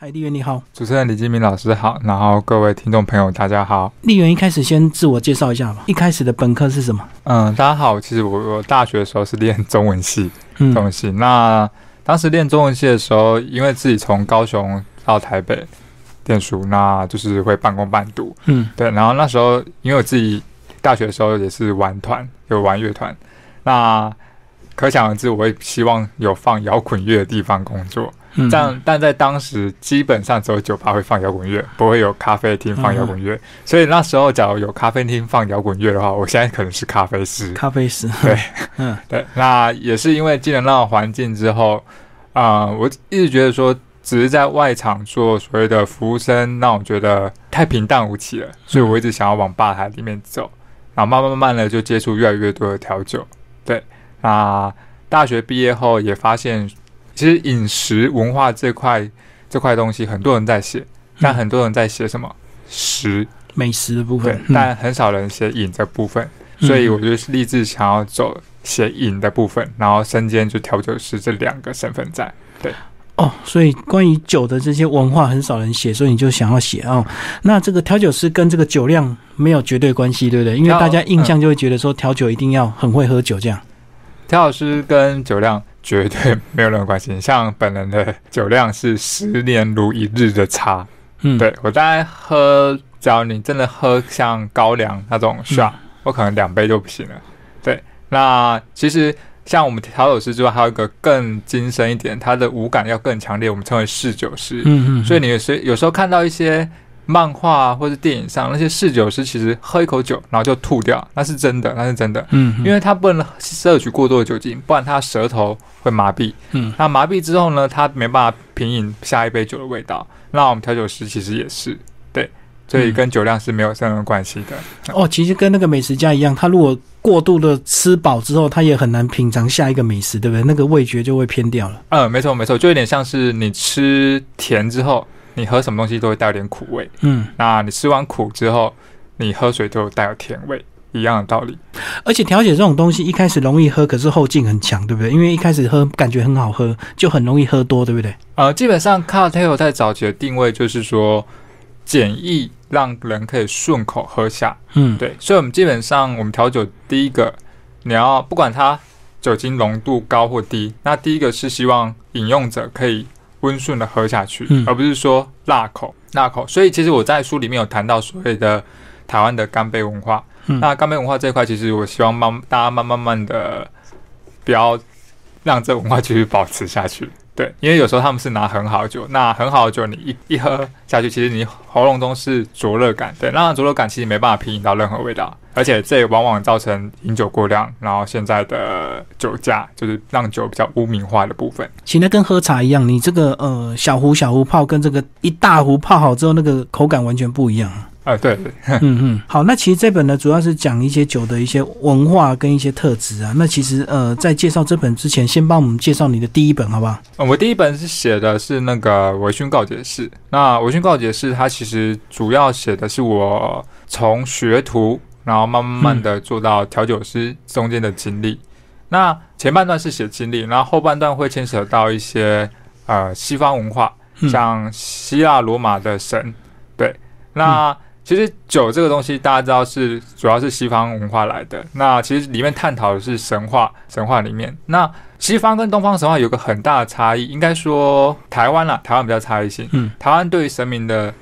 嗨，丽媛你好，主持人李金明老师好，然后各位听众朋友大家好。丽媛一开始先自我介绍一下吧。一开始的本科是什么？嗯，大家好，其实我我大学的时候是练中文系，嗯中文系。那当时练中文系的时候，因为自己从高雄到台北念书，那就是会半工半读。嗯对，然后那时候因为我自己大学的时候也是玩团，有玩乐团，那可想而知，我会希望有放摇滚乐的地方工作。嗯，这样，但在当时基本上只有酒吧会放摇滚乐，不会有咖啡厅放摇滚乐。所以那时候，假如有咖啡厅放摇滚乐的话，我现在可能是咖啡师。咖啡师。对，嗯 对，那也是因为进了那个环境之后，啊、我一直觉得说，只是在外场做所谓的服务生，让我觉得太平淡无奇了，所以我一直想要往吧台里面走，然后慢慢慢慢的就接触越来越多的调酒。对，那大学毕业后也发现，其实饮食文化这块这块东西，很多人在写，但很多人在写什么食，美食的部分，，嗯但很少人写饮的部分。所以我就立志想要走写饮的部分，然后身兼就调酒师这两个身份在。对哦，所以关于酒的这些文化很少人写，所以你就想要写哦。那这个调酒师跟这个酒量没有绝对关系，对不对？因为大家印象就会觉得说调酒一定要很会喝酒这样。调酒师跟酒量绝对没有任何关系，像本人的酒量是十年如一日的差。嗯，对我大概喝，只要你真的喝像高粱那种 shot，、我可能两杯就不行了。对，那其实像我们调酒师之外，还有一个更精深一点，他的五感要更强烈，我们称为侍酒师。嗯嗯，所以你有时有时候看到一些漫画、啊、或者电影上那些侍酒师，其实喝一口酒然后就吐掉，那是真的，那是真的，嗯，嗯因为他不能摄取过多的酒精，不然他舌头会麻痹。嗯那麻痹之后呢，他没办法品饮下一杯酒的味道。那我们调酒师其实也是对，所以跟酒量是没有任何关系的。哦，其实跟那个美食家一样，他如果过度的吃饱之后，他也很难品尝下一个美食，对不对？那个味觉就会偏掉了。嗯，没错没错，就有点像是你吃甜之后，你喝什么东西都会带有点苦味。嗯，那你吃完苦之后，你喝水就带有甜味，一样的道理。而且调酒这种东西一开始容易喝，可是后劲很强，对不对？因为一开始喝感觉很好喝，就很容易喝多，对不对？呃，基本上 cocktail 在早期的定位就是说简易，让人可以顺口喝下。嗯，对，所以我们基本上我们调酒第一个，你要不管它酒精浓度高或低，那第一个是希望饮用者可以温顺的喝下去，嗯而不是说辣口辣口。所以其实我在书里面有谈到所谓的台湾的干杯文化。嗯那干杯文化这一块，其实我希望慢大家慢慢慢的不要让这文化继续保持下去。对，因为有时候他们是拿很好的酒，那很好的酒你一一喝下去，其实你喉咙中是灼热感，对，那灼热感其实没办法品饮到任何味道，而且这也往往造成饮酒过量，然后现在的酒驾就是让酒比较污名化的部分。其实跟喝茶一样，你这个呃小壶小壶泡跟这个一大壶泡好之后，那个口感完全不一样。呃，对对，嗯嗯，好，那其实这本呢主要是讲一些酒的一些文化跟一些特质啊。那其实呃在介绍这本之前，先帮我们介绍你的第一本好不好？嗯我第一本是写的是那个微醺告解式。那微醺告解式，它其实主要写的是我从学徒，然后慢慢慢的做到调酒师中间的经历。那前半段是写经历，然后后半段会牵扯到一些呃西方文化，嗯像希腊罗马的神。对，那、其实酒这个东西，大家知道是主要是西方文化来的。那其实里面探讨的是神话，神话里面那西方跟东方神话有个很大的差异，应该说台湾啦，台湾比较差异性。嗯，台湾对于神明的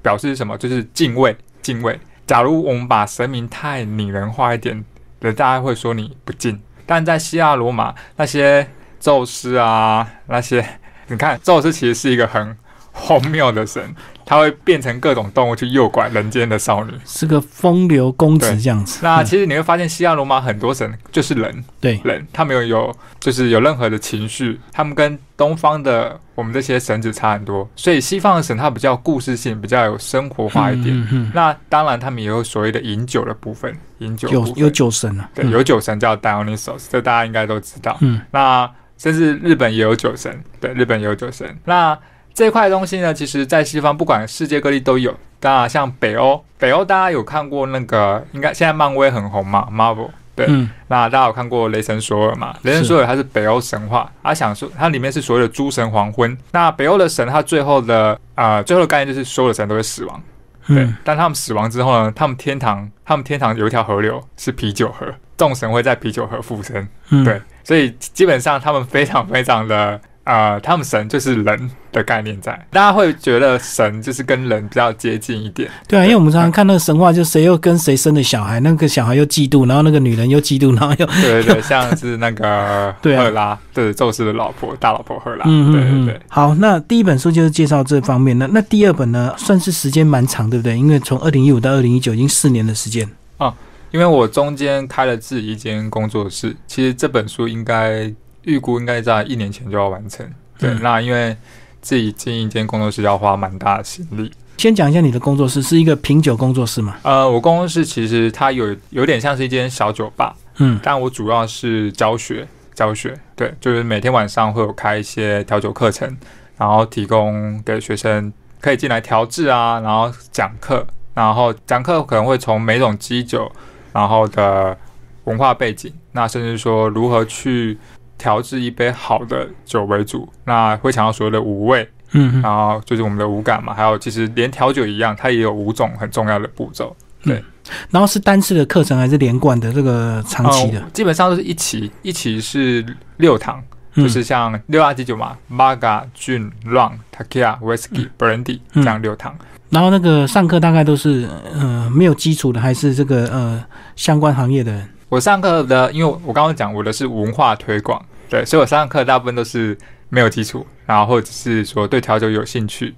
表示是什么？就是敬畏，敬畏。假如我们把神明太拟人化一点，人大家会说你不敬。但在希腊罗马那些宙斯啊，那些你看，宙斯其实是一个很荒谬的神，他会变成各种动物去诱拐人间的少女。是个风流公子这样子。嗯那其实你会发现，希腊罗马很多神就是人，对，人，他们有有就是有任何的情绪，他们跟东方的我们这些神子差很多，所以西方的神它比较故事性，比较有生活化一点。嗯嗯那当然，他们也有所谓的饮酒的部分，饮酒嗯有有酒神啊。对，嗯有酒神叫 Dionysos，这大家应该都知道。嗯那甚至日本也有酒神，对，日本也有酒神。那这块东西呢，其实在西方不管世界各地都有。当然，像北欧，北欧大家有看过那个，应该现在漫威很红嘛，Marvel。对嗯那大家有看过《雷神索尔》嘛？雷神索尔它是北欧神话，他想说它里面是所谓的诸神黄昏。那北欧的神，他最后的呃最后的概念就是所有的神都会死亡，对。嗯但他们死亡之后呢，他们天堂他们天堂有一条河流是啤酒河，众神会在啤酒河附身，嗯，对。所以基本上他们非常非常的呃，他们神就是人的概念在，大家会觉得神就是跟人比较接近一点。对啊，因为我们常常看那个神话，就谁又跟谁生的小孩，那个小孩又嫉妒，然后那个女人又嫉妒，然后又对 对对，像是那个 赫拉，对宙斯的老婆，大老婆赫拉，嗯嗯嗯对对对。好，那第一本书就是介绍这方面的，那第二本呢，算是时间蛮长，对不对？因为从二零一五到二零一九，已经四年的时间。因为我中间开了自己一间工作室，其实这本书应该预估应该在一年前就要完成。对，嗯那因为自己经营一间工作室要花蛮大的心力。先讲一下你的工作室是一个品酒工作室吗？呃，我工作室其实它有有点像是一间小酒吧，嗯但我主要是教学，教学，对，就是每天晚上会有开一些调酒课程，然后提供给学生可以进来调制啊，然后讲课，然后讲课可能会从每种基酒，然后的文化背景，那甚至说如何去调制一杯好的酒为主，那会强调所谓的五味，嗯嗯然后就是我们的五感嘛，还有其实连调酒一样，它也有五种很重要的步骤。对然后是单次的课程还是连贯的？这个长期的嗯，基本上都是一期，一期是六堂，嗯就是像六大基酒嘛 m a g a Gin、Rum、Tequila、Whisky、Brandy 嗯这样六堂。然后那个上课大概都是呃没有基础的，还是这个呃相关行业的人？我上课的，因为我刚刚讲我的是文化推广，对，所以我上课大部分都是没有基础，然后或者是说对调酒有兴趣，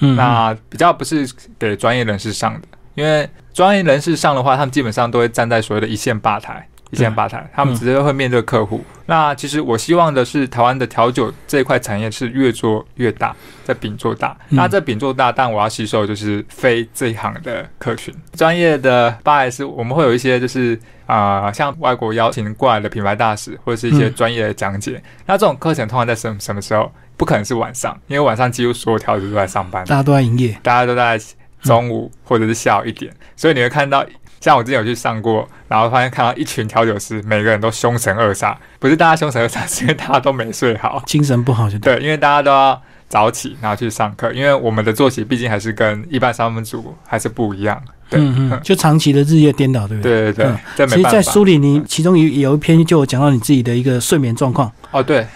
嗯，那比较不是给专业人士上的，因为专业人士上的话，他们基本上都会站在所谓的一线吧台。一线吧台，他们直接会面对客户。那其实我希望的是，台湾的调酒这一块产业是越做越大，在饼做大。嗯那这饼做大，但我要吸收就是非这一行的客群。专业的吧台是我们会有一些就是啊、呃像外国邀请过来的品牌大使，或者是一些嗯专业的讲解。那这种课程通常在什什么时候？不可能是晚上，因为晚上几乎所有调酒都在上班。大家都在营业。大家都在中午或者是下午一点，所以你会看到，像我之前有去上过，然后发现看到一群调酒师，每个人都凶神恶煞，不是大家凶神恶煞，是因为大家都没睡好，精神不好就对。因为大家都要早起，然后去上课，因为我们的作息毕竟还是跟一般上班族还是不一样，对，嗯嗯，就长期的日夜颠倒，对不对？对对对嗯，其实。在书里你其中有有一篇就有讲到你自己的一个睡眠状况，哦，对，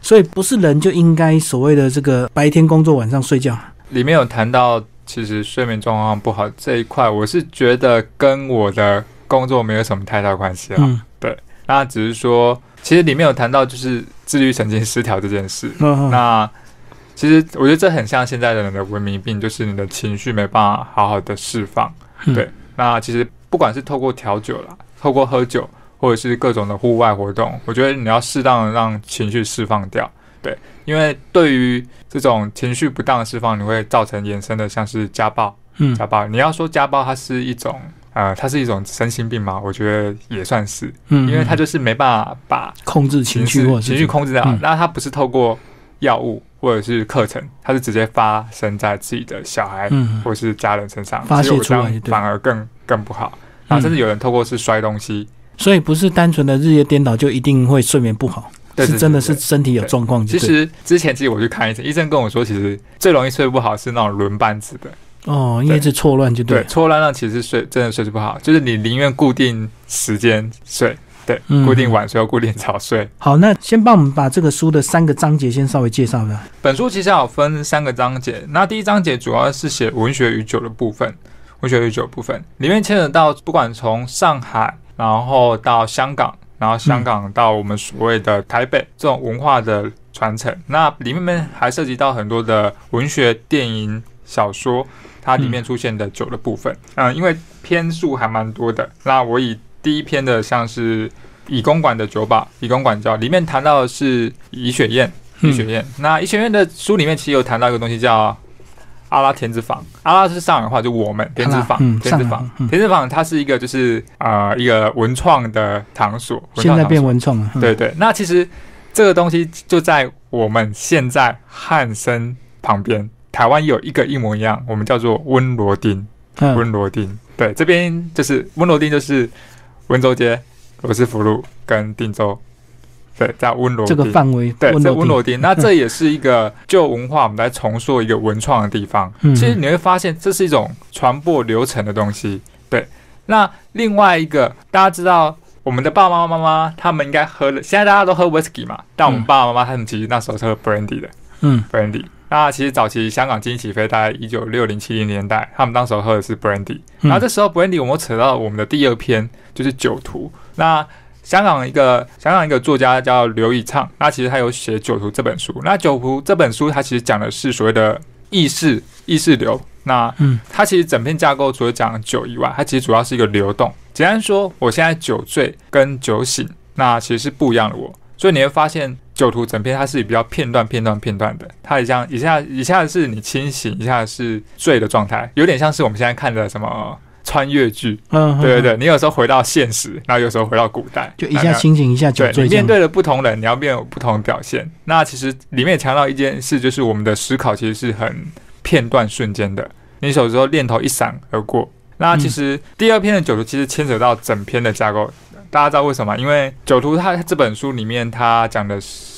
所以不是人就应该所谓的这个白天工作，晚上睡觉。里面有谈到，其实睡眠状况不好这一块，我是觉得跟我的工作没有什么太大关系啊。嗯那只是说，其实里面有谈到就是自律神经失调这件事。嗯，那其实我觉得这很像现在的人的文明病，就是你的情绪没办法好好的释放。嗯对，那其实不管是透过调酒啦，透过喝酒，或者是各种的户外活动，我觉得你要适当的让情绪释放掉。对，因为对于这种情绪不当的释放，你会造成延伸的像是家暴。嗯家暴，你要说家暴它是一种呃，它是一种身心病吗？我觉得也算是，嗯，因为它就是没办法把控制情绪情绪控制掉嗯。那它不是透过药物或者是课程，它是直接发生在自己的小孩嗯或是家人身上，发泄出来反而更更不好。然后甚至有人透过是摔东西，所以不是单纯的日夜颠倒就一定会睡眠不好，对对是真的是身体有状况其对。实之前其实我去看医生，医生跟我说，其实最容易睡不好是那种轮班制的，哦，因为是错乱就对，对。错乱让其实睡真的睡不好，就是你宁愿固定时间睡，对，嗯固定晚睡或固定早睡。好，那先帮我们把这个书的三个章节先稍微介绍一下。本书其实有分三个章节，那第一章节主要是写文学与酒的部分，文学与酒部分里面牵扯到不管从上海，然后到香港，然后香港到我们所谓的台北这种文化的传承，那里面还涉及到很多的文学、电影、小说，它里面出现的酒的部分，嗯、因为篇数还蛮多的，那我以第一篇的像是。以公馆的酒保，以公馆叫里面谈到的是怡雪宴，嗯医学院。那医学院的书里面其实有谈到一个东西叫阿拉田子坊，阿拉是上海话，就我们田子坊嗯，田子坊田子坊它是一个就是啊一个文创的场所，文现在变文创了。嗯对，对。那其实这个东西就在我们现在汉森旁边，台湾有一个一模一样，我们叫做温罗丁，嗯温罗丁。对，这边就是温罗丁，就是温州街罗斯福路跟定州，对，在温罗这个范围，对，在温罗罗丁，那这也是一个旧文化，我们来重塑一个文创的地方。嗯其实你会发现，这是一种传播流程的东西。对，那另外一个，大家知道，我们的爸爸妈妈他们应该喝了，现在大家都喝 whisky 嘛，但我们嗯爸爸妈妈他们其实那时候是喝 brandy 的嗯 brandy。那其实早期香港经济起飞，大概一九六零七零年代，他们当时候喝的是 brandy。嗯然后这时候 brandy 我们扯到我们的第二篇，就是酒徒。那香港一个香港一个作家叫刘以畅，那其实他有写《酒徒》这本书。那《酒徒》这本书，它其实讲的是所谓的意识意识流。那嗯它其实整篇架构除了讲酒以外，它其实主要是一个流动。简单说，我现在酒醉跟酒醒，那其实是不一样的我。所以你会发现，酒徒整篇它是比较片段、片段、片段的。它一像一下一下是你清醒，一下是醉的状态，有点像是我们现在看的什么穿越剧。嗯，嗯，对对对，你有时候回到现实，然后有时候回到古代，就一下清醒，一下酒对，醉，你面对了不同人，你要面有不同的表现。那其实里面也强调一件事，就是我们的思考其实是很片段瞬间的。你有时候念头一闪而过。那其实第二篇的酒徒其实牵扯到整篇的架构，大家知道为什么？因为酒徒它这本书里面它讲的是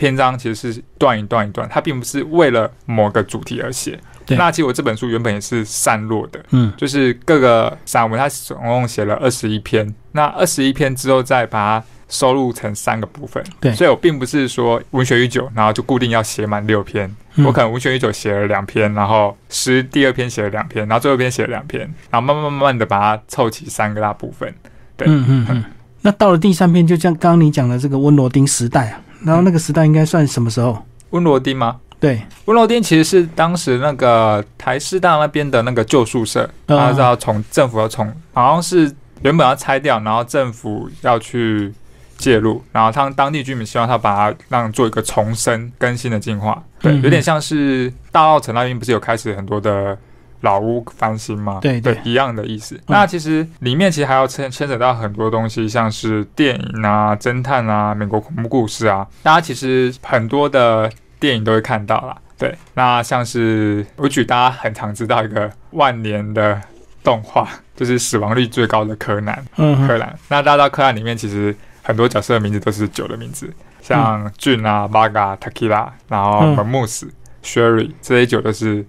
篇章其实是段一段一段，它并不是为了某个主题而写。那其实我这本书原本也是散落的，嗯就是各个散文，它总共写了二十一篇。那二十一篇之后，再把它收录成三个部分。对所以我并不是说文学与酒，然后就固定要写满六篇。嗯我可能文学与酒写了两篇，然后诗第二篇写了两篇，然后最后一篇写了两篇，然后慢慢慢慢的把它凑齐三个大部分。对嗯嗯嗯。那到了第三篇，就像刚刚你讲的这个温罗丁时代啊，然后那个时代应该算什么时候？温罗丁吗？对，温罗丁其实是当时那个台师大那边的那个旧宿舍，嗯他是要从政府要从好像是原本要拆掉，然后政府要去介入，然后他们当地居民希望他把它让做一个重生更新的进化，对，嗯有点像是大澳城那边不是有开始很多的。老屋翻新嘛？对对一样的意思。那其实里面其实还要牵牵扯到很多东西，像是电影啊、侦探啊、美国恐怖故事啊，大家其实很多的电影都会看到啦。对，那像是我举大家很常知道一个万年的动画，就是死亡率最高的柯南。柯南，那大家知道柯南里面其实很多角色的名字都是酒的名字，像俊啊、Vaga、Takila，然后嗯 Mamus、Sherry 这些酒都是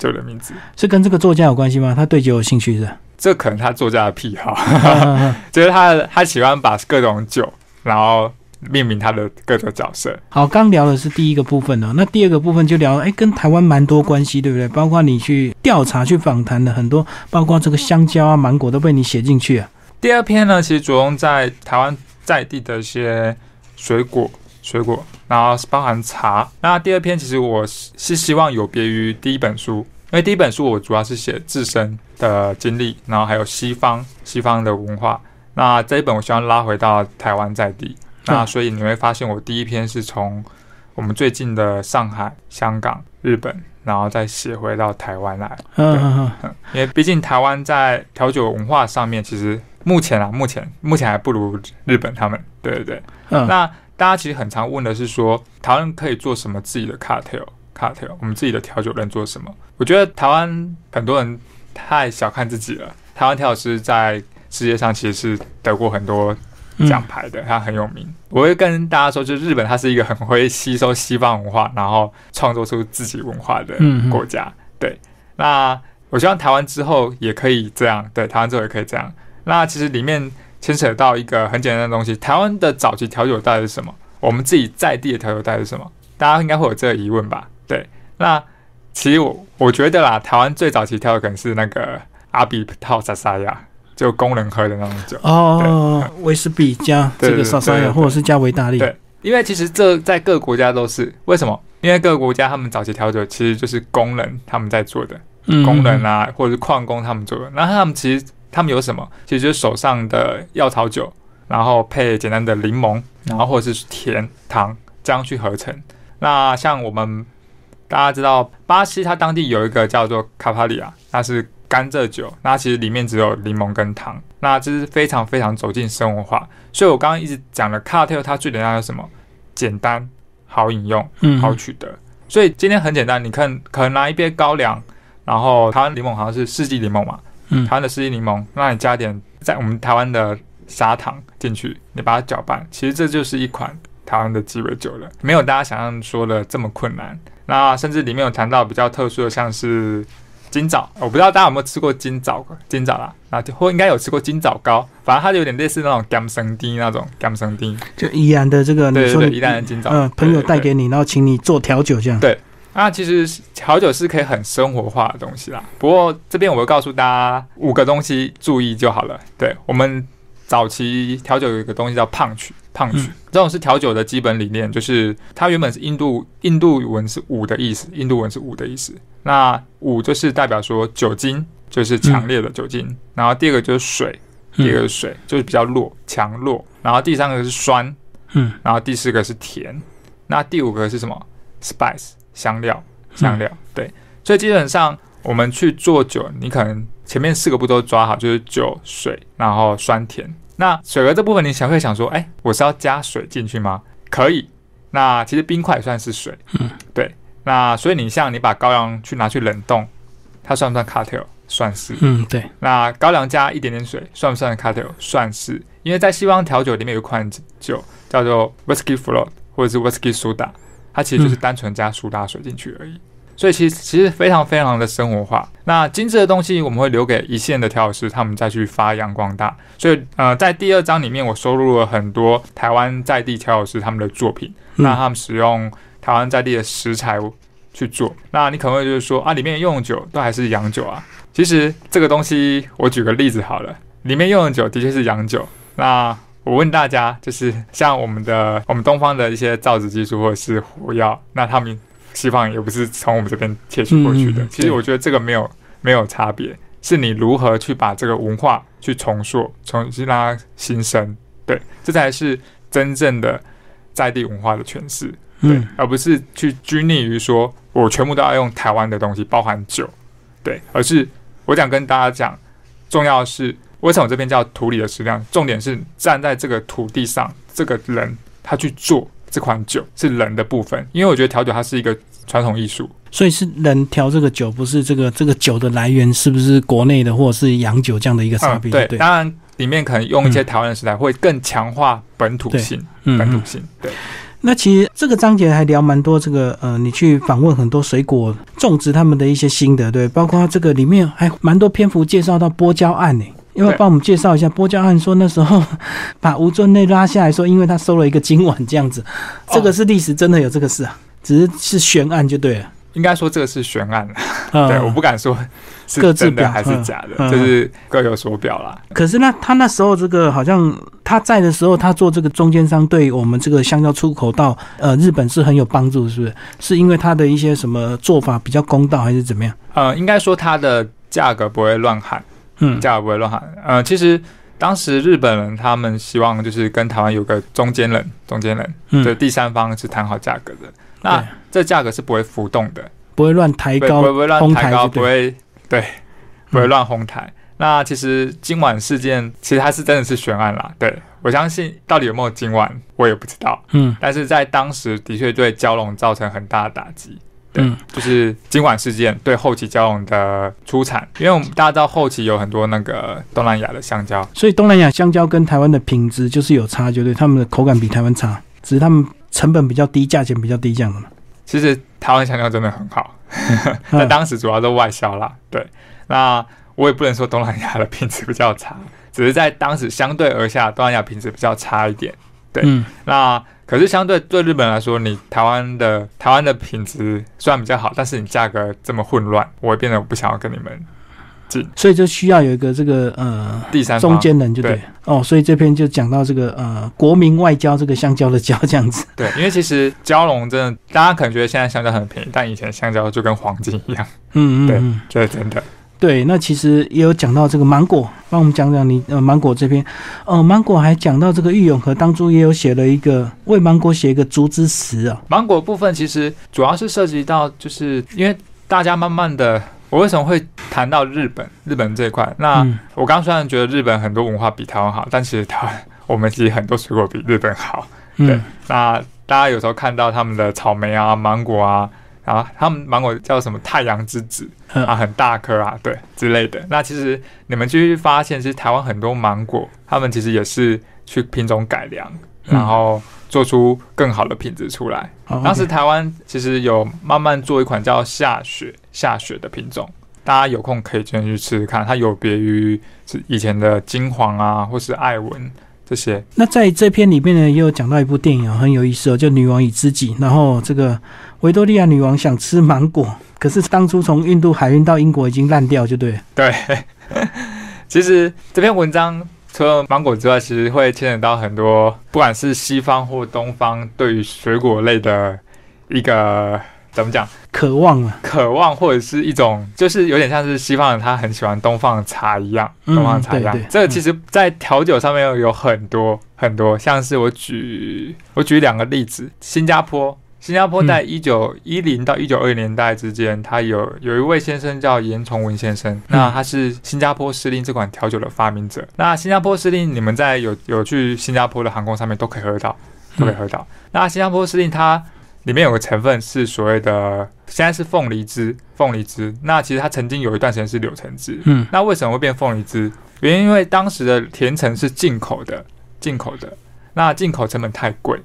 酒的名字。是跟这个作家有关系吗？他对酒有兴趣是？这可能他作家的癖好，就是他他喜欢把各种酒，然后命名他的各种角色。好，刚聊的是第一个部分哦，那第二个部分就聊，哎，跟台湾蛮多关系，对不对？包括你去调查、去访谈的很多，包括这个香蕉啊、芒果都被你写进去啊。第二篇呢，其实着重在台湾在地的一些水果，水果，然后包含茶。那第二篇其实我是是希望有别于第一本书，因为第一本书我主要是写自身的经历，然后还有西方西方的文化。那这一本我希望拉回到台湾在地。那嗯所以你会发现，我第一篇是从我们最近的上海、香港、日本，然后再写回到台湾来。嗯嗯嗯，因为毕竟台湾在调酒文化上面，其实目前啊，目前目前还不如日本他们。对对对。嗯，那大家其实很常问的是说，台湾可以做什么自己的 cocktail？cocktail，我们自己的调酒能做什么？我觉得台湾很多人太小看自己了。台湾调酒师在世界上其实是得过很多嗯奖牌的，他很有名。我会跟大家说，就是日本它是一个很会吸收西方文化，然后创作出自己文化的国家。对，那我希望台湾之后也可以这样，对，台湾之后也可以这样。那其实里面牵扯到一个很简单的东西，台湾的早期调酒到底是什么？我们自己在地的调酒到底是什么？大家应该会有这个疑问吧？对，那其实我我觉得啦，台湾最早期调酒可能是那个阿比套萨萨亚，就工人喝的那种酒。哦，威士比加 这个沙沙亚，对对或者是加维大利，对因为其实这在各个国家都是为什么？因为各个国家他们早期调酒其实就是工人他们在做的，嗯，工人啊，或者是矿工他们做的。那他们其实他们有什么？其实就是手上的药草酒，然后配简单的柠檬，然后或者是甜糖这样去合成。那像我们大家知道，巴西它当地有一个叫做卡帕里亚，那是甘蔗酒，那其实里面只有柠檬跟糖，那这是非常非常走进生活化。所以我刚刚一直讲的 cocktail，它最简单的是什么？简单、好饮用、嗯，好取得。所以今天很简单，你看，可能拿一杯高粱，然后台湾柠檬好像是四季柠檬嘛，嗯台湾的四季柠檬，那你加点在我们台湾的砂糖进去，你把它搅拌，其实这就是一款台湾的鸡尾酒了，没有大家想象说的这么困难。那甚至里面有谈到比较特殊的，像是金枣，我不知道大家有没有吃过金枣，金枣啦，那或应该有吃过金枣糕，反正它就有点类似那种甘生丁那种甘生丁，就宜兰的这个，你说你宜兰的金枣，嗯，朋友带给你，然后请你做调酒这样。对那其实调酒是可以很生活化的东西啦。不过这边我会告诉大家五个东西注意就好了。对我们早期调酒有一个东西叫胖曲，胖曲、嗯这种是调酒的基本理念，就是它原本是印度印度文是五的意思，印度文是五的意思。那五就是代表说酒精，就是强烈的酒精。然后第二个就是水，第二个是水，就是比较弱强弱。然后第三个是酸，嗯然后第四个是甜，那第五个是什么？spice 香料，香料。对，所以基本上我们去做酒，你可能前面四个步都抓好，就是酒、水，然后酸甜。那水和这部分，你想会想说，哎，我是要加水进去吗？可以。那其实冰块也算是水，嗯，对。那所以你像你把高粱去拿去冷冻，它算不算 cocktail？算是。嗯，对，那高粱加一点点水，算不算 cocktail？算是，因为在西方调酒里面有一款酒叫做 whisky float 或者是 whisky soda，它其实就是单纯加苏打水进去而已。所以其实其实非常非常的生活化。那精致的东西我们会留给一线的调酒师，他们再去发扬光大。所以呃，在第二章里面，我收录了很多台湾在地调酒师他们的作品，嗯那他们使用台湾在地的食材去做。那你可能会就是说啊，里面用的酒都还是洋酒啊。其实这个东西，我举个例子好了，里面用的酒的确是洋酒。那我问大家，就是像我们的我们东方的一些造纸技术或者是火药，那他们西方也不是从我们这边窃取过去的。其实我觉得这个没有没有差别，是你如何去把这个文化去重塑，重新让它新生。对，这才是真正的在地文化的诠释。对，嗯而不是去拘泥于说我全部都要用台湾的东西，包含酒，对，而是我想跟大家讲，重要的是为什么这边叫土里的食量，重点是站在这个土地上，这个人他去做这款酒是人的部分，因为我觉得调酒它是一个传统艺术，所以是人调这个酒，不是这个这个酒的来源是不是国内的或者是洋酒这样的一个差嗯，别？对，对，当然里面可能用一些嗯台湾的食材会更强化本土性。本土性，对。那其实这个章节还聊蛮多这个呃，你去访问很多水果种植他们的一些心得，对，包括这个里面还蛮多篇幅介绍到波交案呢。要不要帮我们介绍一下波交案？说那时候 把吴尊内拉下来说，因为他收了一个金碗这样子，哦这个是历史真的有这个事啊，只是是悬案就对了。应该说这个是悬案，嗯对，我不敢说是真的还是嗯假的，嗯就是各有所表啦。可是那他那时候这个好像他在的时候，他做这个中间商，对我们这个香蕉出口到呃日本是很有帮助，是不是？是因为他的一些什么做法比较公道，还是怎么样？呃，应该说他的价格不会乱喊，嗯。价格不会乱喊。呃，其实当时日本人他们希望就是跟台湾有个中间人，中间人，嗯。就第三方是谈好价格的。那这价格是不会浮动的，不会乱抬高不会乱抬高，不会对，不会乱哄抬。那其实今晚事件其实它是真的是悬案啦，对。我相信到底有没有今晚我也不知道，嗯。但是在当时的确对蛟龙造成很大的打击。对嗯就是今晚事件对后期蛟龙的出产，因为我们大家知道后期有很多那个东南亚的香蕉，所以东南亚香蕉跟台湾的品质就是有差，就对，他们的口感比台湾差，只是他们成本比较低，价钱比较低这样的嘛。其实台湾香蕉真的很好，在嗯当时主要都外销啦。对，那我也不能说东南亚的品质比较差，只是在当时相对而下，东南亚品质比较差一点。对嗯那可是相对对日本来说，你台湾的台湾的品质虽然比较好，但是你价格这么混乱，我会变得不想要跟你们所以就需要有一个这个呃第三方中间人，就对对哦。所以这篇就讲到这个呃国民外交这个香蕉的蕉这样子。对，因为其实蛟龙真的，大家可能觉得现在香蕉很便宜，但以前香蕉就跟黄金一样，对嗯嗯对。这是真的。对，那其实也有讲到这个芒果，帮我们讲讲你呃芒果这边，呃芒果还讲到这个玉永和当初也有写了一个为芒果写一个竹之词啊，芒果部分其实主要是涉及到，就是因为大家慢慢的，我为什么会谈到日本？日本这一块，那嗯我刚虽然觉得日本很多文化比台湾好，但其实台湾我们其实很多水果比日本好。对嗯那大家有时候看到他们的草莓啊、芒果啊，然后他们芒果叫什么太阳之子嗯啊，很大颗啊，对之类的。那其实你们就会发现，其实台湾很多芒果，他们其实也是去品种改良，嗯然后做出更好的品质出来。好当时台湾其实有慢慢做一款叫下雪下雪的品种，大家有空可以去吃吃看，它有别于是以前的金黄啊，或是艾文这些。那在这篇里面呢，也有讲到一部电影啊，很有意思哦，叫《女王与知己》。然后这个维多利亚女王想吃芒果，可是当初从印度海运到英国已经烂掉，就对了。对，其实这篇文章除了芒果之外，其实会牵扯到很多，不管是西方或东方对于水果类的一个怎么讲渴望啊，渴望，或者是一种就是有点像是西方人他很喜欢东方的茶一样，嗯东方的茶一样。对对这个其实在调酒上面有很多很多，像是我举我举两个例子，新加坡。新加坡在一九一零到一九二零年代之间，他有有一位先生叫严崇文先生，那他是新加坡司令这款调酒的发明者。那新加坡司令，你们在有有去新加坡的航空上面都可以喝到，都可以喝到。那新加坡司令它里面有个成分是所谓的，现在是凤梨汁，凤梨汁。那其实它曾经有一段时间是柳橙汁。嗯那为什么会变凤梨汁？原因因为当时的甜橙是进口的，进口的，那进口成本太贵，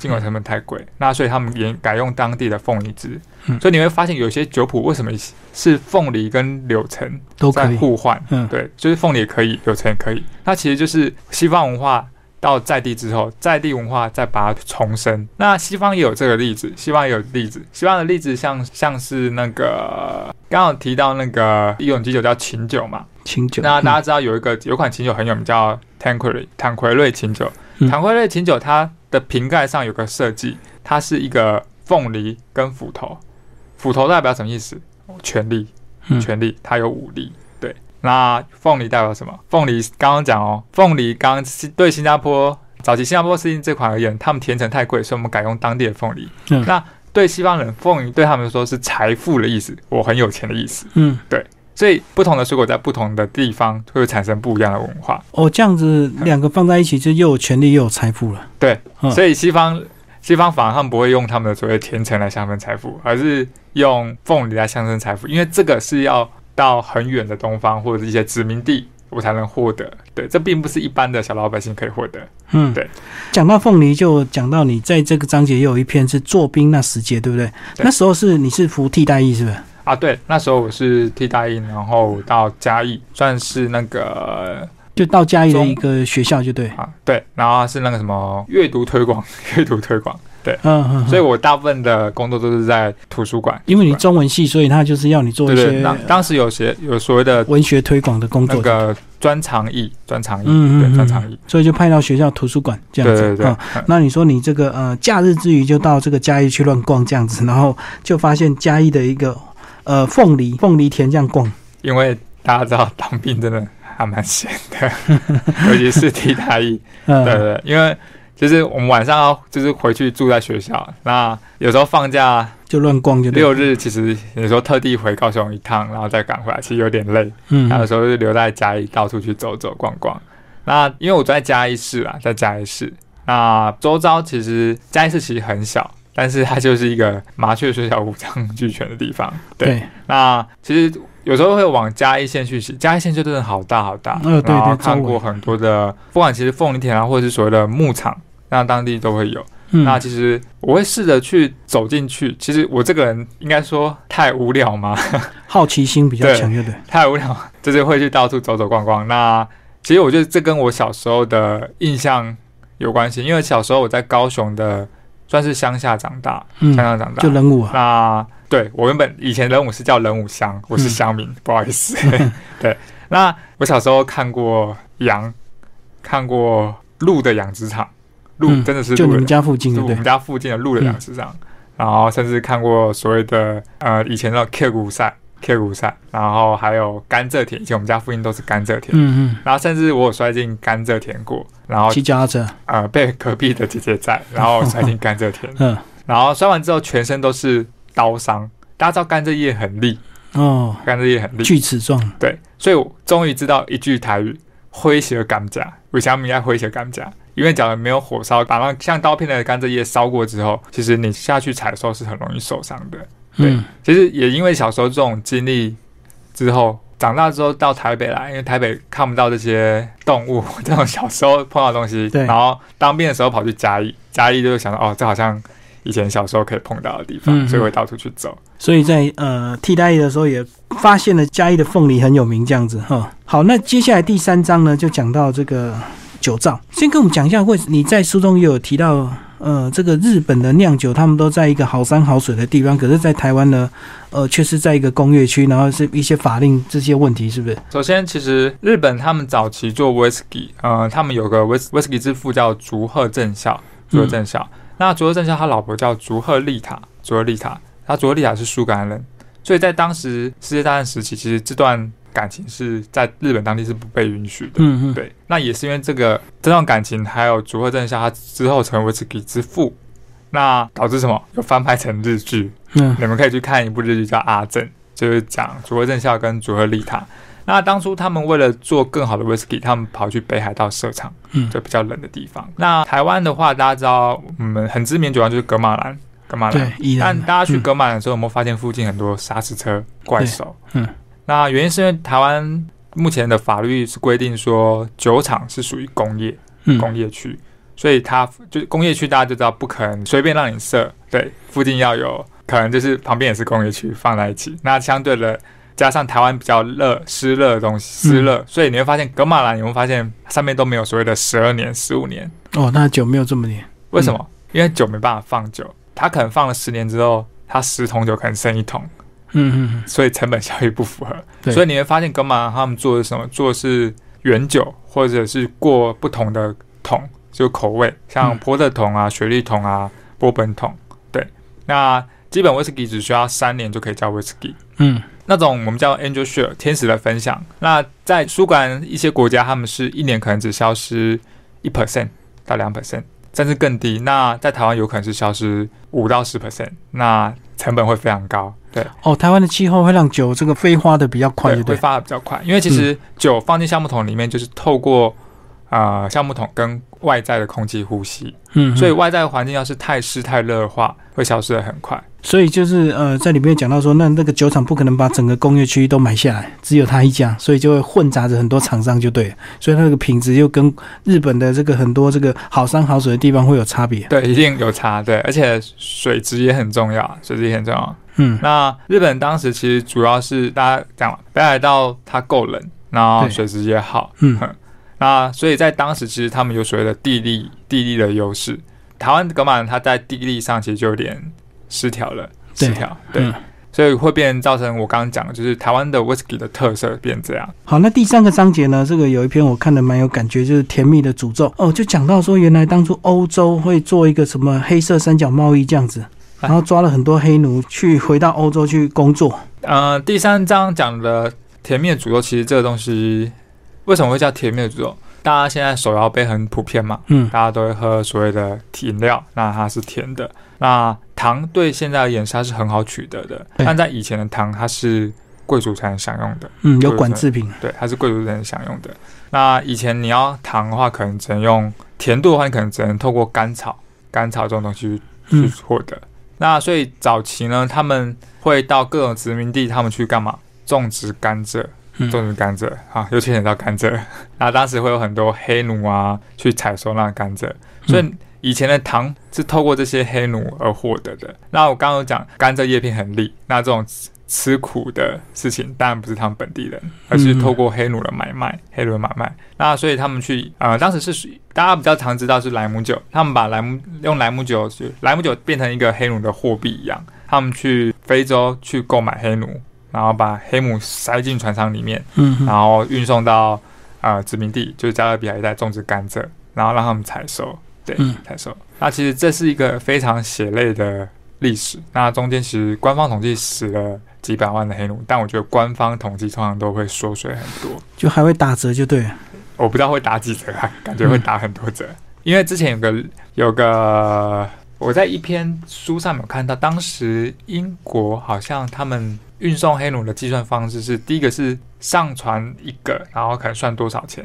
进口成本太贵，那所以他们也改用当地的凤梨汁。嗯所以你会发现有些酒谱为什么是凤梨跟柳橙在都可以。互换？嗯，对，就是凤梨也可以，柳橙也可以。那其实就是西方文化到在地之后，在地文化再把它重生。那西方也有这个例子，西方也有例子。西方的例子像像是那个刚刚提到那个一种基酒叫琴酒嘛，琴酒。那大家知道有一个有一款琴酒很有名叫 Tanqueray 坦奎瑞琴酒。嗯坦奎瑞琴酒它的瓶盖上有个设计，它是一个凤梨跟斧头，斧头代表什么意思？权力。嗯权力，它有武力。对，那凤梨代表什么？凤梨刚刚讲哦，凤梨刚对新加坡早期新加坡司令这款而言，他们甜橙太贵，所以我们改用当地的凤梨。嗯那对西方人，凤梨对他们说是财富的意思，我很有钱的意思。嗯，所以不同的水果在不同的地方会产生不一样的文化。哦，这样子两个放在一起，就又有权利又有财富了。对，嗯所以西方西方反而他们不会用他们的所谓甜橙来象征财富，而是用凤梨来象征财富，因为这个是要到很远的东方或者一些殖民地我才能获得。对，这并不是一般的小老百姓可以获得。嗯，对。讲到凤梨，就讲到你在这个章节也有一篇是做兵那时节，对不对？对那时候是你是服替代役，是不是？啊，对，那时候我是替代役，然后到嘉义，算是那个就到嘉义的一个学校，就对。啊，对，然后是那个什么阅读推广，阅读推广，对嗯嗯。所以我大部分的工作都是在图书馆，因为你中文系，所以他就是要你做一些当当时有些有所谓的文学推广的工作。那个专长译，专长译，嗯嗯专长译，所以就派到学校图书馆这样子。对那你说你这个呃假日之余就到这个嘉义去乱逛这样子，然后就发现嘉义的一个呃凤梨凤梨田这样逛，因为大家知道当兵真的还蛮闲的，尤其是替代役，呃，对对对，因为就是我们晚上要就是回去住在学校，那有时候放假就乱逛就对。六日，其实有时候特地回高雄一趟，然后再赶回来，其实有点累。嗯那有时候就留在嘉义到处去走走逛逛。那因为我住在嘉义市啊，在嘉义市，那周遭其实嘉义市其实很小，但是它就是一个麻雀虽小五脏俱全的地方。对，对，那其实有时候会往嘉义县去骑，嘉义县就真的好大好大。呃对然后对看过很多的，不管其实凤梨田啊，或者是所谓的牧场，那当地都会有。嗯那其实我会试着去走进去。其实我这个人应该说太无聊吗？好奇心比较强，就对。太无聊，就是会去到处走走逛逛。那其实我觉得这跟我小时候的印象有关系，因为小时候我在高雄的算是乡下长大，嗯乡，下长大。就人武啊，那对我原本以前人武是叫人武乡，我是嗯乡民，不好意思。对，那我小时候看过羊，看过鹿的养殖场，鹿嗯真的是鹿的就你们家附近的我们。家附近的鹿的养殖场，然后甚至看过所谓的呃以前的 K 股赛、K 股赛，然后还有甘蔗田，以前我们家附近都是甘蔗田，嗯嗯。然后甚至我有摔进甘蔗田过，然后嗯，骑脚踏车，呃被隔壁的姐姐载，然后摔进甘蔗田，嗯，然后摔完之后全身都是刀伤，大家知道甘蔗叶很利，哦，甘蔗叶很利，锯齿状，对，所以我终于知道一句台语：诙谐甘蔗。为什么要诙谐甘蔗？因为假如没有火烧，把那像刀片的甘蔗叶烧过之后，其实你下去采的时候是很容易受伤的。对嗯其实也因为小时候这种经历之后，长大之后到台北来，因为台北看不到这些动物，这种小时候碰到的东西，对然后当兵的时候跑去嘉义，嘉义就想到哦，这好像以前小时候可以碰到的地方，嗯所以会到处去走。所以在呃替代役的时候也发现了嘉义的凤梨很有名，这样子哈。好，那接下来第三章呢，就讲到这个酒造。先跟我们讲一下，为你在书中也有提到，呃，这个日本的酿酒，他们都在一个好山好水的地方，可是，在台湾呢，呃，却是在一个工业区，然后是一些法令这些问题，是不是？首先，其实日本他们早期做 whisky，呃，他们有个 whis whisky 之父叫竹贺正孝，竹贺正孝。那竹贺正孝他老婆叫竹贺丽塔，竹贺丽塔，他竹贺丽塔是苏格兰人，所以在当时世界大战时期，其实这段感情是在日本当地是不被允许的。嗯嗯，对，那也是因为这个这段感情，还有竹贺正孝他之后成为 whisky 之父，那导致什么？有翻拍成日剧，嗯你们可以去看一部日剧叫《阿正》，就是讲竹贺正孝跟竹贺丽塔。那当初他们为了做更好的 whisky，他们跑去北海道设厂，嗯就比较冷的地方。那台湾的话，大家知道，我们很知名，主要就是格马兰，格马兰但大家去嗯格马兰的时候，有没有发现附近很多砂石车怪手？嗯，那原因是因为台湾目前的法律是规定说，酒厂是属于工业嗯。工业区，所以它就是工业区，大家就知道不可能随便让你设，对，附近要有可能就是旁边也是工业区放在一起。那相对的，加上台湾比较热湿热的东西，湿热，所以你会发现格马兰，你会发现上面都没有所谓的十二年、十五年，哦，那酒没有这么黏，为什么？因为酒没办法放久，它可能放了十年之后，它十桶酒可能剩一桶，嗯嗯嗯，所以成本效益不符合。所以你会发现格马兰他们做的是什么？做的是原酒，或者是过不同的桶，就口味，像嗯波特桶啊、雪莉桶啊、波本桶。对，那基本威士忌只需要三年就可以叫威士忌。嗯那种我们叫 angel share 天使的分享。那在苏格兰一些国家，他们是一年可能只消失一 percent 到两 percent，甚至更低。那在台湾有可能是消失五到十 percent，那成本会非常高。对，哦，台湾的气候会让酒这个飞花的比较快，对，会？发的比较快，因为其实酒放进橡木桶里面，就是透过呃橡木桶跟外在的空气呼吸，嗯，所以外在的环境要是太湿太热的话，会消失的很快。所以就是呃，在里面讲到说，那那个酒厂不可能把整个工业区都买下来，只有他一家，所以就会混杂着很多厂商，就对了。所以它这个品质又跟日本的这个很多这个好山好水的地方会有差别。对，一定有差。对，而且水质也很重要，水质也很重要。嗯那日本当时其实主要是大家讲北海道它够冷，然后水质也好，嗯那所以在当时其实他们有所谓的地利地利的优势。台湾格马兰它在地利上其实就有点失调了，失调对，嗯所以会变造成我刚刚讲的，就是台湾的 whisky 的特色变这样。好，那第三个章节呢，这个有一篇我看的蛮有感觉，就是甜蜜的诅咒哦，就讲到说原来当初欧洲会做一个什么黑色三角贸易这样子，然后抓了很多黑奴去回到欧洲去工作。呃，第三章讲的甜蜜的诅咒，其实这个东西为什么会叫甜蜜的诅咒？大家现在手摇杯很普遍嘛，嗯大家都会喝所谓的饮料，那它是甜的。那糖对现在而言它是很好取得的，但在以前的糖它是贵族才能享用的，嗯，有管制品。对，它是贵族才能享用的。那以前你要糖的话，可能只能用甜度的话，你可能只能透过甘草、甘草这种东西去获得。那所以早期呢，他们会到各种殖民地，他们去干嘛？种植甘蔗，嗯种植甘蔗啊，又牵扯到甘蔗。那当时会有很多黑奴啊去采收那甘蔗，所以以前的糖是透过这些黑奴而获得的。那我刚刚有讲甘蔗叶片很利，那这种吃吃苦的事情当然不是他们本地人，而是透过黑奴的买卖，黑奴的买卖。那所以他们去呃，当时是大家比较常知道是莱姆酒，他们把莱姆用莱姆酒，莱姆酒变成一个黑奴的货币一样，他们去非洲去购买黑奴，然后把黑奴塞进船舱里面，嗯嗯然后运送到呃殖民地，就是加勒比海一带种植甘蔗，然后让他们采收，对，嗯采收。那其实这是一个非常血泪的历史。那中间其实官方统计死了几百万的黑奴，但我觉得官方统计通常都会缩水很多。就还会打折就对了。我不知道会打几折啊，感觉会打很多折。因为之前有个有个我在一篇书上面有看到，当时英国好像他们运送黑奴的计算方式是，第一个是上传一个，然后可能算多少钱，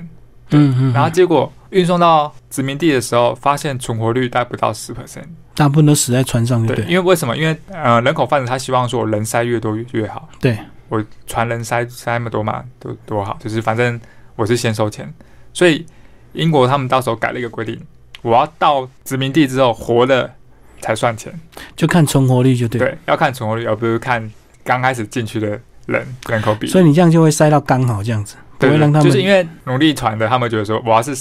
嗯嗯，然后结果运送到殖民地的时候，发现存活率大概不到十 percent。大部分都死在船上，对对，因为为什么？因为呃，人口贩子他希望说我人塞越多越越好。对，我船人塞塞那么多嘛，多多好，就是反正我是先收钱，所以英国他们到时候改了一个规定，我要到殖民地之后活的才算钱，就看存活率就对。对，要看存活率，而不是看刚开始进去的人人口比。所以你这样就会塞到刚好这样子，不对会让他们就是因为努力船的，他们觉得说我要是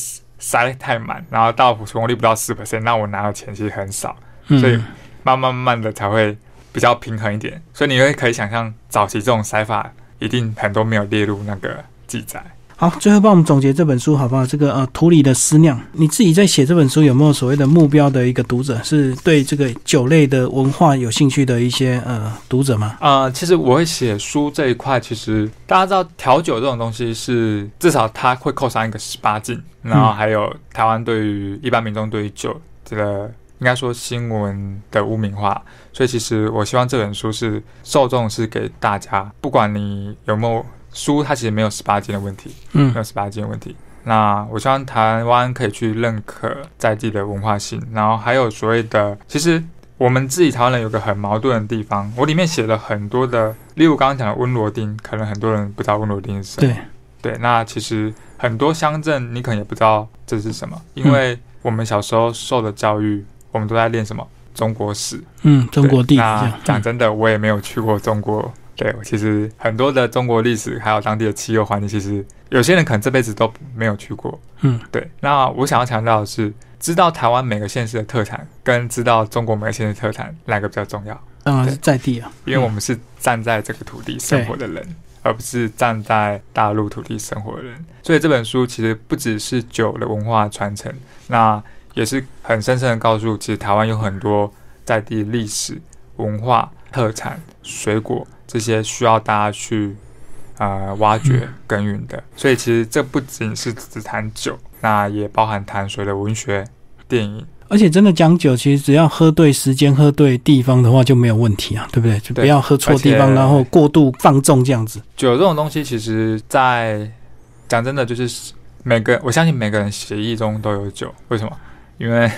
塞太满，然后到存活率不到四 percent，那我拿的钱其实很少，所以嗯慢慢慢慢的才会比较平衡一点。所以你会可以想象，早期这种塞法一定很多没有列入那个记载。好，最后帮我们总结这本书好不好？这个呃，土里的思酿，你自己在写这本书有没有所谓的目标的一个读者，是对这个酒类的文化有兴趣的一些呃读者吗？呃，其实我会写书这一块，其实大家知道调酒这种东西是至少它会扣上一个十八禁，然后还有台湾对于一般民众对于酒这个应该说新闻的污名化，所以其实我希望这本书是受众是给大家，不管你有没有书，它其实没有十八禁的问题，嗯没有十八禁的问题。那我希望台湾可以去认可在地的文化性，然后还有所谓的，其实我们自己台湾人有个很矛盾的地方，我里面写了很多的，例如刚刚讲的温罗丁，可能很多人不知道温罗丁是什么。对，对，那其实很多乡镇你可能也不知道这是什么，因为我们小时候受的教育，我们都在练什么中国史。嗯，中国地理讲真的，我也没有去过中国。对，我其实很多的中国历史还有当地的气候环境，其实有些人可能这辈子都没有去过。嗯，对。那我想要强调的是，知道台湾每个县市的特产，跟知道中国每个县市的特产哪个比较重要？当然是在地啊，因为我们是站在这个土地生活的人，而不是站在大陆土地生活的人。所以这本书其实不只是酒的文化传承，那也是很深深的告诉，其实台湾有很多在地历史文化特产、水果这些需要大家去呃挖掘嗯耕耘的。所以其实这不仅是只谈酒，那也包含谈所谓的文学、电影。而且真的讲酒，其实只要喝对时间、喝对地方的话就没有问题啊，对不对？就不要喝错地方，然后过度放纵这样子。酒这种东西，其实在讲真的，就是每个我相信每个人协议中都有酒。为什么？因为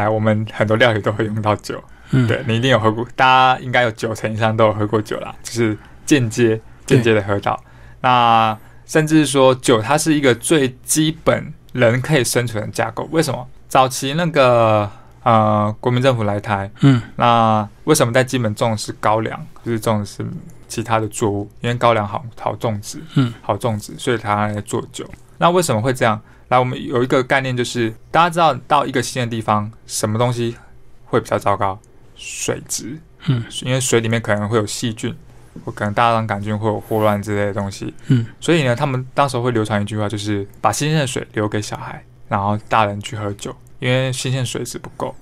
来我们很多料理都会用到酒。嗯，对你一定有喝过，大家应该有九成以上都有喝过酒啦，就是间接间接的喝到。那甚至说酒，它是一个最基本人可以生存的架构。为什么？早期那个呃国民政府来台，嗯，那为什么在基本种的是高粱，就是种的是其他的作物？因为高粱好好种植，嗯，好种植，所以它来做酒。那为什么会这样？来，我们有一个概念，就是大家知道到一个新的地方，什么东西会比较糟糕？水质，嗯，因为水里面可能会有细菌，或可能大肠杆菌会有霍乱之类的东西，嗯，所以呢，他们当时候会流传一句话，就是把新鲜的水留给小孩，然后大人去喝酒，因为新鲜水质不够。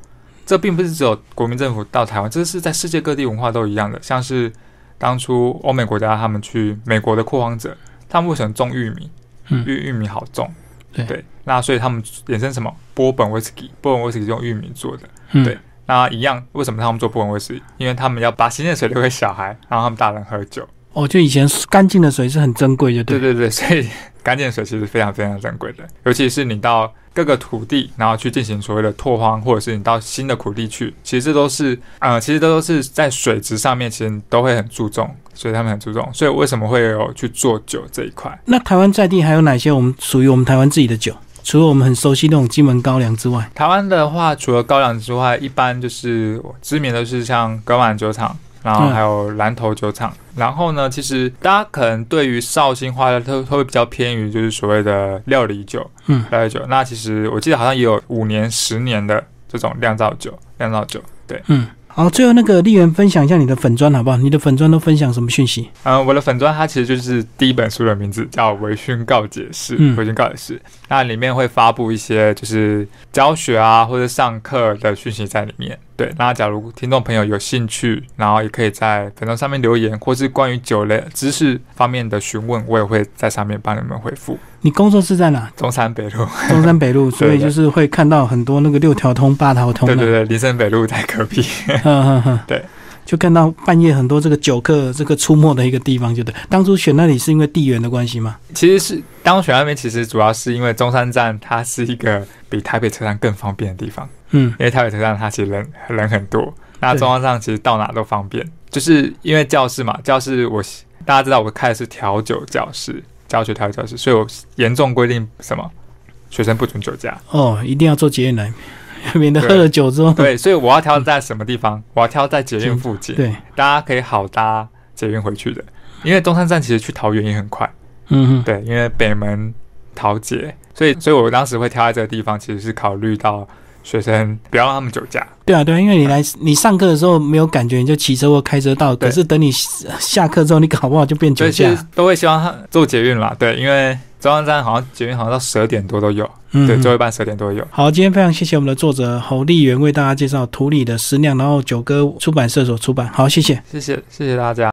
这并不是只有国民政府到台湾，这是在世界各地文化都一样的。像是当初欧美国家他们去美国的拓荒者，他们为什么种玉米？嗯因为玉米好种。对对，那所以他们衍生什么波本威士忌？波本威士忌是用玉米做的。嗯对那一样，为什么他们做波本威士忌？因为他们要把新鲜水留给小孩，然后他们大人喝酒。哦，就以前干净的水是很珍贵的，对对对对，所以 干净的水其实非常非常珍贵的，尤其是你到各个土地，然后去进行所谓的拓荒，或者是你到新的土地去，其实这都是呃，其实这都是在水质上面，其实都会很注重，所以他们很注重。所以为什么会有去做酒这一块？那台湾在地还有哪些我们属于我们台湾自己的酒？除了我们很熟悉那种金门高粱之外，台湾的话，除了高粱之外，一般就是知名的是像格满酒厂，然后还有蓝头酒厂。然后呢，其实大家可能对于绍兴花的都都会比较偏于就是所谓的料理酒，嗯，料理酒。那其实我记得好像也有五年、十年的这种酿造酒，酿造酒。对，嗯，好，最后那个丽媛分享一下你的粉砖好不好？你的粉砖都分享什么讯息？嗯、我的粉砖它其实就是第一本书的名字，叫《微醺告解室》。嗯微醺告解室，那里面会发布一些就是教学啊或者上课的讯息在里面。对，那假如听众朋友有兴趣，然后也可以在粉砖上面留言，或是关于酒类知识方面的询问，我也会在上面帮你们回复。你工作室在哪？中山北路，中山北路，所以就是会看到很多那个六条通、八条通的。对对对，林森北路在隔壁。哼哼哼，对。就看到半夜很多这个酒客这个出没的一个地方，就对。当初选那里是因为地缘的关系吗？其实是当选那边，其实主要是因为中山站它是一个比台北车站更方便的地方。嗯因为台北车站它其实人人很多，那对中央站其实到哪都方便。就是因为教室嘛，教室我大家知道我开的是调酒教室，教学调酒教室，所以我严重规定什么，学生不准酒驾。哦，一定要做捷运来，免得喝了酒之后，对，所以我要挑在什么地方？我要挑在捷运附近，对，大家可以好搭捷运回去的。因为中山站其实去桃园也很快，嗯哼，对，因为北门桃捷，所以所以我当时会挑在这个地方，其实是考虑到学生不要让他们酒驾。对啊，对啊，因为你来你上课的时候没有感觉，你就骑车或开车到，可是等你下课之后，你搞不好就变酒驾。都会希望他做捷运啦，对，因为中央站好像捷运好像到十二点多都有，对，嗯对最后一班十二点多有。好，今天非常谢谢我们的作者侯丽媛为大家介绍《土里的思量》，然后九哥出版社所出版。好，谢谢。谢谢谢谢大家。